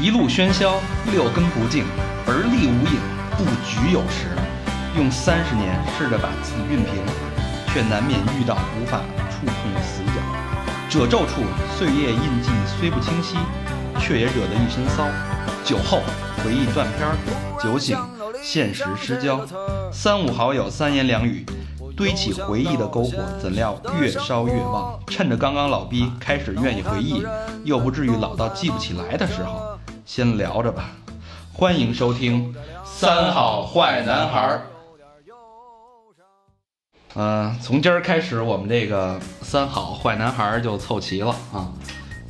一路喧嚣，六根不净，而立无影，不局有时。用三十年试着把自己熨平，却难免遇到无法触碰的死角。褶皱处，岁月印记虽不清晰，却也惹得一身骚。酒后回忆断片儿，酒醒现实失焦。三五好友三言两语，堆起回忆的篝火，怎料越烧越旺。趁着刚刚老逼开始愿意回忆，又不至于老到记不起来的时候，先聊着吧。欢迎收听《三好坏男孩儿》。嗯，从今儿开始，我们这个三好坏男孩儿就凑齐了啊。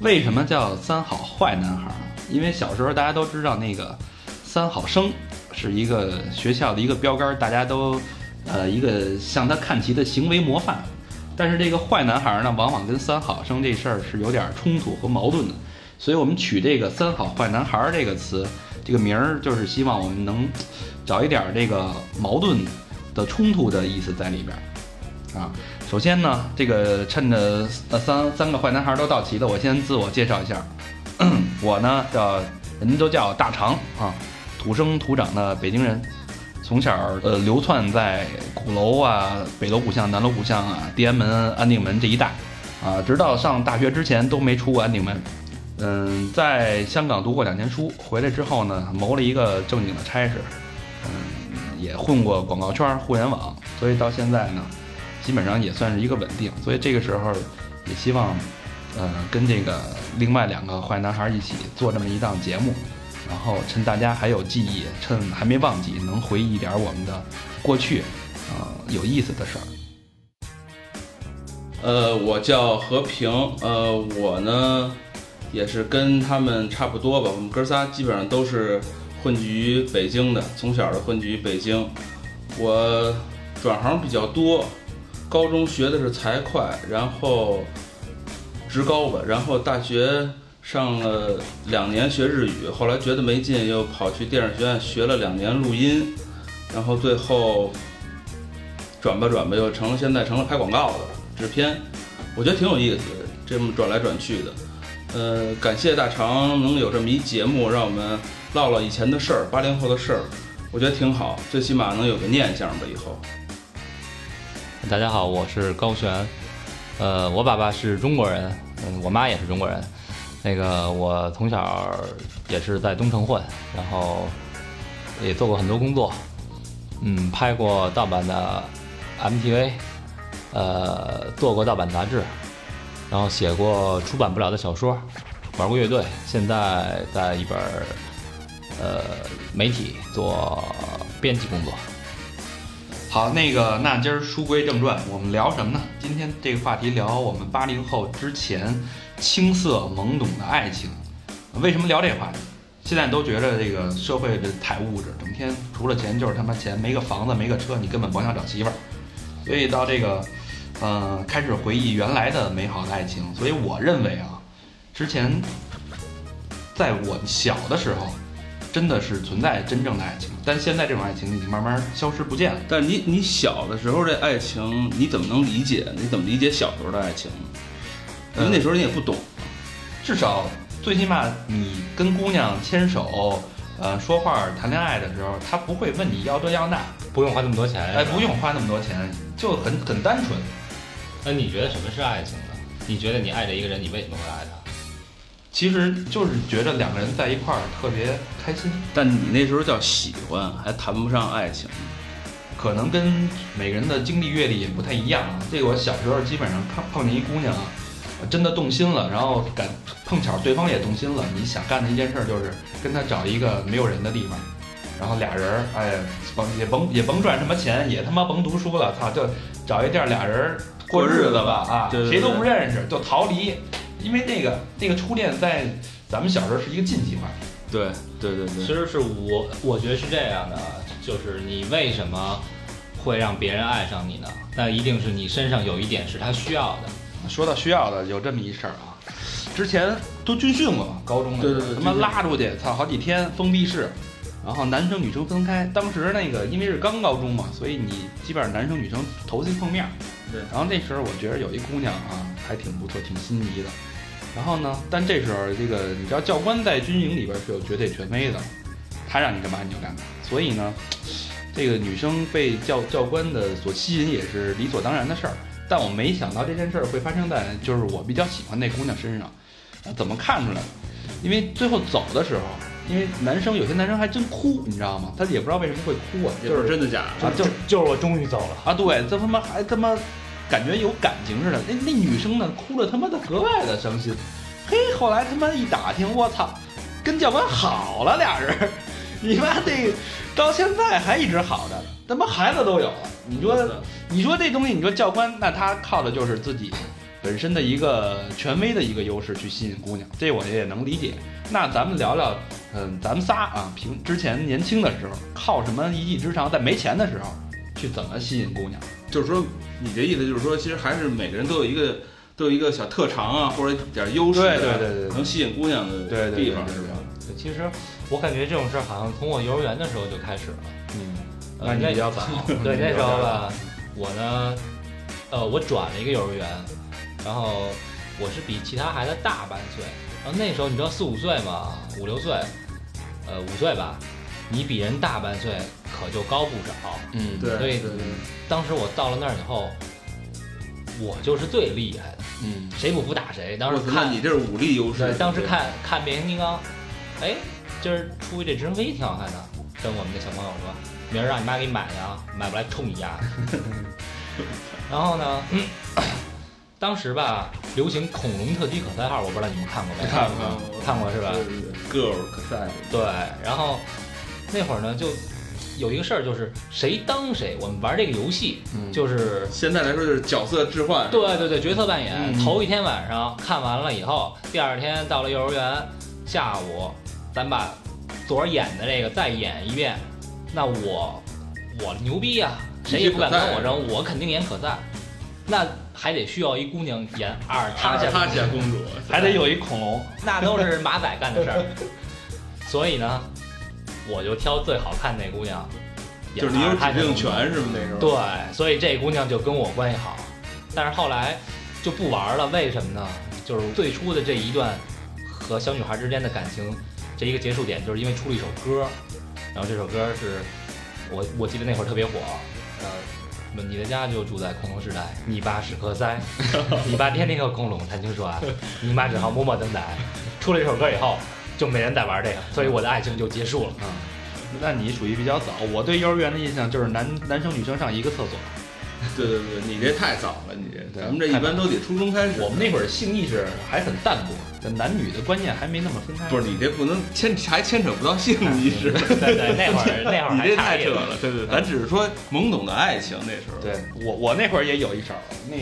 为什么叫三好坏男孩儿？因为小时候大家都知道那个三好生是一个学校的一个标杆，大家都呃一个向他看齐的行为模范。但是这个坏男孩儿呢，往往跟三好生这事儿是有点冲突和矛盾的，所以我们取这个“三好坏男孩”这个词，这个名儿就是希望我们能找一点这个矛盾的冲突的意思在里边儿。啊，首先呢，这个趁着呃三三个坏男孩都到齐了，我先自我介绍一下，我呢叫人都叫大长啊，土生土长的北京人，从小呃流窜在鼓楼啊、北锣鼓巷、南锣鼓巷啊、地安门、安定门这一带，啊，直到上大学之前都没出过安定门。嗯，在香港读过两年书，回来之后呢，谋了一个正经的差事，嗯，也混过广告圈、互联网，所以到现在呢。基本上也算是一个稳定，所以这个时候也希望，呃，跟这个另外两个坏男孩一起做这么一档节目，然后趁大家还有记忆，趁还没忘记，能回忆一点我们的过去，啊，有意思的事儿。呃，我叫和平，呃，我呢也是跟他们差不多吧，我们哥仨基本上都是混迹于北京的，从小的混迹于北京，我转行比较多。高中学的是财会，然后职高吧，然后大学上了两年学日语，后来觉得没劲，又跑去电视学院学了两年录音，然后最后转吧转吧，又成了现在成了拍广告的制片，我觉得挺有意思，这么转来转去的。呃，感谢大长能有这么一节目，让我们唠唠以前的事儿，八零后的事儿，我觉得挺好，最起码能有个念想吧，以后。大家好，我是高璇，呃，我爸爸是中国人，嗯，我妈也是中国人，那个我从小也是在东城混，然后也做过很多工作，嗯，拍过盗版的 MTV，呃，做过盗版杂志，然后写过出版不了的小说，玩过乐队，现在在一本呃媒体做编辑工作。好，那个，那今儿书归正传，我们聊什么呢？今天这个话题聊我们八零后之前青涩懵懂的爱情。为什么聊这话题？现在都觉得这个社会这太物质，整天除了钱就是他妈钱，没个房子没个车，你根本甭想找媳妇儿。所以到这个，嗯，开始回忆原来的美好的爱情。所以我认为啊，之前在我小的时候。真的是存在真正的爱情，但现在这种爱情已经慢慢消失不见了。但是你你小的时候这爱情你怎么能理解？你怎么理解小时候的爱情？因为那时候你也不懂，至少最起码你跟姑娘牵手，呃，说话谈恋爱的时候，他不会问你要这要那，不用花那么多钱，哎，不用花那么多钱，就很很单纯。那你觉得什么是爱情呢？你觉得你爱着一个人，你为什么会爱他？其实就是觉得两个人在一块儿特别开心，但你那时候叫喜欢，还谈不上爱情，可能跟每个人的经历阅历也不太一样啊。这个我小时候基本上碰碰见一姑娘啊，真的动心了，然后赶碰巧对方也动心了，你想干的一件事就是跟他找一个没有人的地方，然后俩人哎甭也甭也甭赚什么钱，也他妈甭读书了，操，就找一地儿俩人过日子吧啊，谁都不认识就逃离。因为那个那个初恋在咱们小时候是一个禁忌话题。对对对对，其实是我我觉得是这样的，就是你为什么会让别人爱上你呢？那一定是你身上有一点是他需要的。说到需要的，有这么一事儿啊，之前都军训过嘛，高中的，对对对，他妈拉出去，操，好几天封闭式，然后男生女生分开。当时那个因为是刚高中嘛，所以你基本上男生女生头次碰面。对，然后那时候我觉得有一姑娘啊，还挺不错，挺心仪的。然后呢，但这时候这个你知道教官在军营里边是有绝对权威的，他让你干嘛你就干嘛。所以呢，这个女生被教教官的所吸引也是理所当然的事儿。但我没想到这件事儿会发生在就是我比较喜欢那姑娘身上。啊怎么看出来的？因为最后走的时候，因为男生有些男生还真哭，你知道吗？他也不知道为什么会哭啊，就是是真的假的。啊，就就是我终于走了。啊，对，这他妈还他妈感觉有感情似的。那那女生呢，哭的他妈的格外的伤心。嘿，后来他妈一打听，我操，跟教官好了俩人，你妈这到现在还一直好着，他妈孩子都有了。你说，你说这东西，你说教官，那他靠的就是自己本身的一个权威的一个优势去吸引姑娘，这我也能理解。那咱们聊聊，嗯，咱们仨啊，平之前年轻的时候靠什么一技之长，在没钱的时候去怎么吸引姑娘？就是说，你这意思就是说，其实还是每个人都有一个都有一个小特长啊，或者点优势、啊，对对对对对能吸引姑娘的对对地方对对是吧？对其实我感觉这种事儿好像从我幼儿园的时候就开始了。嗯，呃那你比较早。对，那时候吧，我呢，呃，我转了一个幼儿园，然后我是比其他孩子大半岁。然后那时候你知道四五岁嘛，五六岁，呃，五岁吧，你比人大半岁可就高不少。嗯，对所以对对，当时我到了那儿以后，我就是最厉害的，嗯，谁不服打谁。当时看你这是武力优势。对，当时看看变形金刚，哎，今儿出去这直升飞挺好看的，跟我们的小朋友说，明儿让你妈给你买去啊，买不来冲你丫。然后呢，当时吧流行恐龙特级可赛号，我不知道你们看过没？看过看过是吧？？Girl 可赛。对，然后那会儿呢就有一个事儿，就是谁当谁，我们玩这个游戏嗯就是现在来说就是角色置换。对对对，角色扮演。嗯头一天晚上看完了以后，第二天到了幼儿园，下午咱把昨儿演的这个再演一遍。那我我牛逼呀、谁也不敢跟我争，我肯定演可赛。那还得需要一姑娘演阿尔塔夏塔夏公主，还得有一恐龙。那都是马仔干的事儿。所以呢，我就挑最好看那姑娘就是你有指定权是吗？那时候。对，所以这姑娘就跟我关系好，但是后来就不玩了，为什么呢？就是最初的这一段和小女孩之间的感情，这一个结束点，就是因为出了一首歌，然后这首歌是我我记得那会儿特别火，呃，你的家就住在恐龙时代，你爸是何塞，你爸天天和恐龙谈情说爱，你妈只好默默等待。出了这首歌以后，就没人再玩这个，所以我的爱情就结束了。嗯，那你属于比较早。我对幼儿园的印象就是男男生女生上一个厕所。对对对，你这太早了，你这咱们这一般都得初中开始。我们那会儿性意识还很淡薄，男女的观念还没那么分开。不是你这不能牵还牵扯不到性意识，对对，那会儿 那会儿你这太扯了。对对，咱只是说懵懂的爱情那时候。对我我那会儿也有一手，那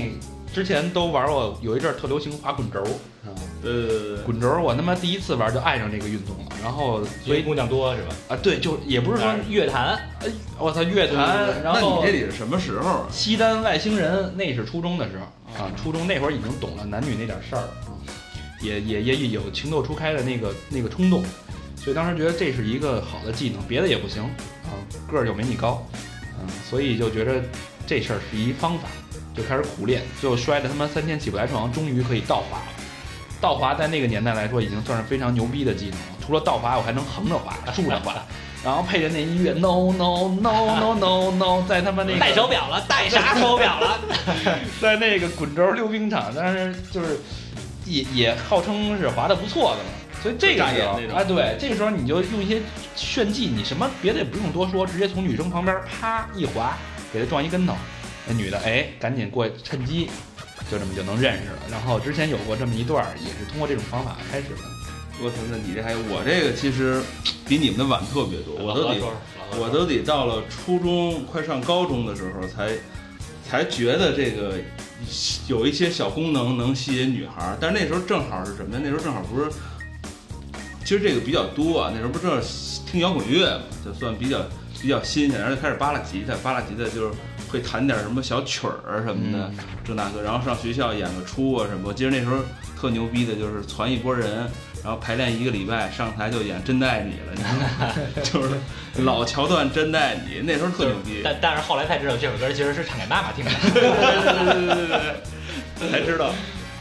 之前都玩过，有一阵儿特流行滑滚轴，啊，对对对对，滚轴我他妈第一次玩就爱上这个运动了，然后所以姑娘多是吧？啊对，就也不是说乐坛，哎，我操乐坛，然那你这里是什么时候啊？西单外星人那是初中的时候啊，初中那会儿已经懂了男女那点事儿了啊，也也也有情窦初开的那个那个冲动，所以当时觉得这是一个好的技能，别的也不行啊，个儿又没你高，嗯、所以就觉得这事儿是一方法，就开始苦练，最后摔得他妈三天起不来床，终于可以倒滑了。倒滑在那个年代来说已经算是非常牛逼的技能了，除了倒滑，我还能横着滑、竖着滑，然后配着那音乐 no no no no no no，在他妈那个戴手表了，戴啥手表了？在那个滚轴溜冰场，但是就是也也号称是滑的不错的嘛。所以这个时候扎眼那种啊，对，这个时候你就用一些炫技，你什么别的也不用多说，直接从女生旁边啪一滑，给她撞一跟头，那女的哎赶紧过去趁机，就这么就能认识了。然后之前有过这么一段儿，也是通过这种方法开始的。我操，那你这还有我这个其实比你们的晚特别多，我都得我都得到了初中快上高中的时候才才觉得这个有一些小功能能吸引女孩儿，但是那时候正好是什么呀？那时候正好不是，其实这个比较多啊。那时候不正好听摇滚乐嘛，就算比较比较新鲜，然后就开始扒拉吉他，扒拉吉他就是会弹点什么小曲儿什么的，嗯这那个，然后上学校演个出啊什么。我记得那时候特牛逼的就是攒一波人，然后排练一个礼拜，上台就演《真爱你》了，你知道吗？就是老桥段《真爱你》，那时候特牛逼。但但是后来才知道这首歌其实是唱给妈妈听的。对对对对对对对，才知道。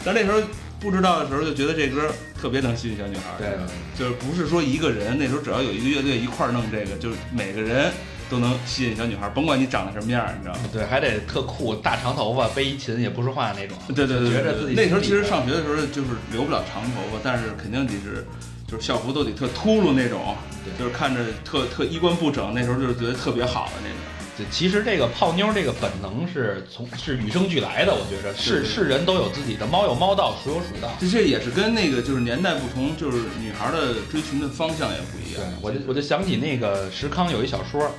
但那时候不知道的时候就觉得这歌特别能吸引小女孩儿。对，就是不是说一个人，那时候只要有一个乐队一块儿弄这个，就是每个人都能吸引小女孩儿，甭管你长得什么样儿，你知道吗？对，还得特酷，大长头发，背一琴也不说话那种。对对对，觉着自己那时候其实上学的时候就是留不了长头发，但是肯定得是就是校服都得特秃噜那种，对就是看着特特衣冠不整，那时候就是觉得特别好的那种。对，其实这个泡妞这个本能是从是与生俱来的，我觉着是是人都有自己的，猫有猫道，鼠有鼠道。这些也是跟那个就是年代不同，就是女孩的追寻的方向也不一对样。，我就我就想起那个石康有一小说，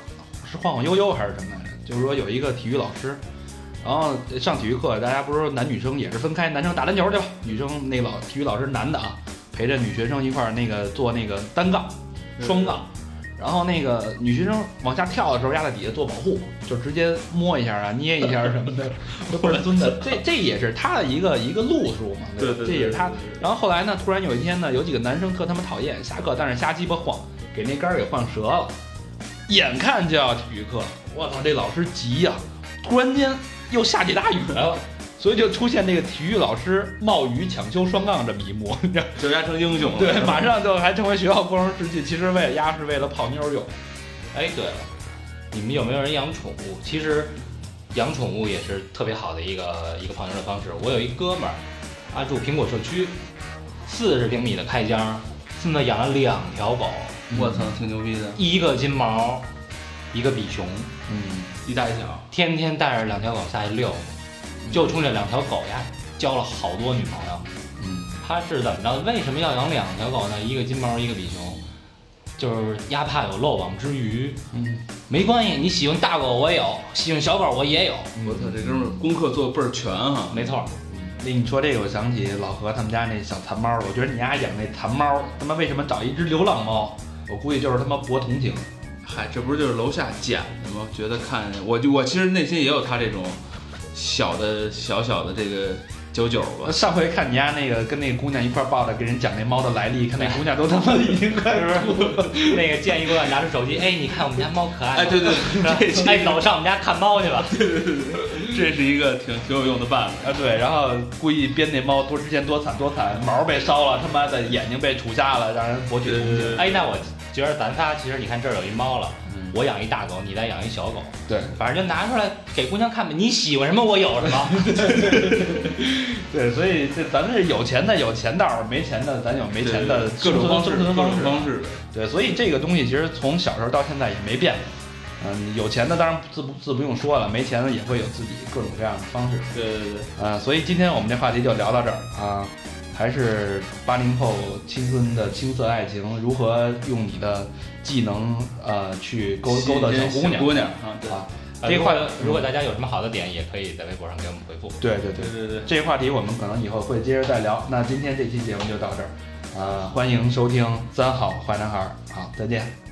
是晃晃悠悠还是什么来着？就是说有一个体育老师，然后上体育课，大家不是说男女生也是分开，男生打篮球去吧，女生那老体育老师男的啊，陪着女学生一块儿那个做那个单杠、双杠。然后那个女学生往下跳的时候，压在底下做保护，就直接摸一下啊、捏一下什么的，都倍儿孙子。这这也是他的一个一个路数嘛，吧对对，这也是他然后后来呢，突然有一天呢，有几个男生特他妈讨厌，下课但是瞎鸡巴晃，给那杆儿给晃折了。眼看就要体育课，我操，这老师急呀、突然间又下起大雨来了，所以就出现那个体育老师冒雨抢修双杠这么一幕，你知道？就压成英雄了。对，马上就还成为学校光荣事迹。其实为了压是为了泡妞用。哎，对了，你们有没有人养宠物？其实养宠物也是特别好的一个一个泡妞的方式。我有一哥们儿，他住苹果社区，四十平米的开间儿，现在养了两条狗，我操，挺牛逼的，一个金毛，一个比熊，嗯，一大一小。天天带着两条狗下去遛，就冲这两条狗呀，交了好多女朋友。嗯，他是怎么着？为什么要养两条狗呢？一个金毛，一个比熊，就是压怕有漏网之鱼。嗯，没关系，你喜欢大狗我也有，喜欢小狗我也有，我操，这哥们儿功课做的倍儿全哈。没错。那你说这个，我想起老何他们家那小残猫了。我觉得你家养那残猫，他妈为什么找一只流浪猫？我估计就是他妈博同情。嗨，这不是就是楼下捡的吗？觉得看我就我其实内心也有他这种小的小小的这个九九吧。上回看你家那个跟那个姑娘一块儿抱着给人讲那猫的来历，看那姑娘都他妈已经快哭了。那个建议姑娘拿出手机，哎，你看我们家猫可爱吗，哎，对对，哎，走上我们家看猫去吧。这是一个挺挺有用的办法。啊，对，然后故意编那猫多之前多惨多惨，毛被烧了，他妈的眼睛被杵瞎了，让人博取同情。哎，那我觉得咱仨其实你看这儿有一猫了，嗯，我养一大狗，你再养一小狗，对反正就拿出来给姑娘看呗，你喜欢什么我有什么。对，所以这咱们是有钱的有钱道儿，没钱的咱有没钱的各种方式，各种方式。方式。对，所以这个东西其实从小时候到现在也没变。嗯，有钱的当然自不自不用说了，没钱的也会有自己各种各样的方式。对对对，啊，所以今天我们这话题就聊到这儿啊，还是八零后青春的青涩爱情，如何用你的技能呃去勾勾搭小姑娘姑娘啊，对啊？这个话如果如果大家有什么好的点，也可以在微博上给我们回复。对对对，对对对。这个话题我们可能以后会接着再聊。那今天这期节目就到这儿，呃，欢迎收听三好坏男孩儿，好，再见。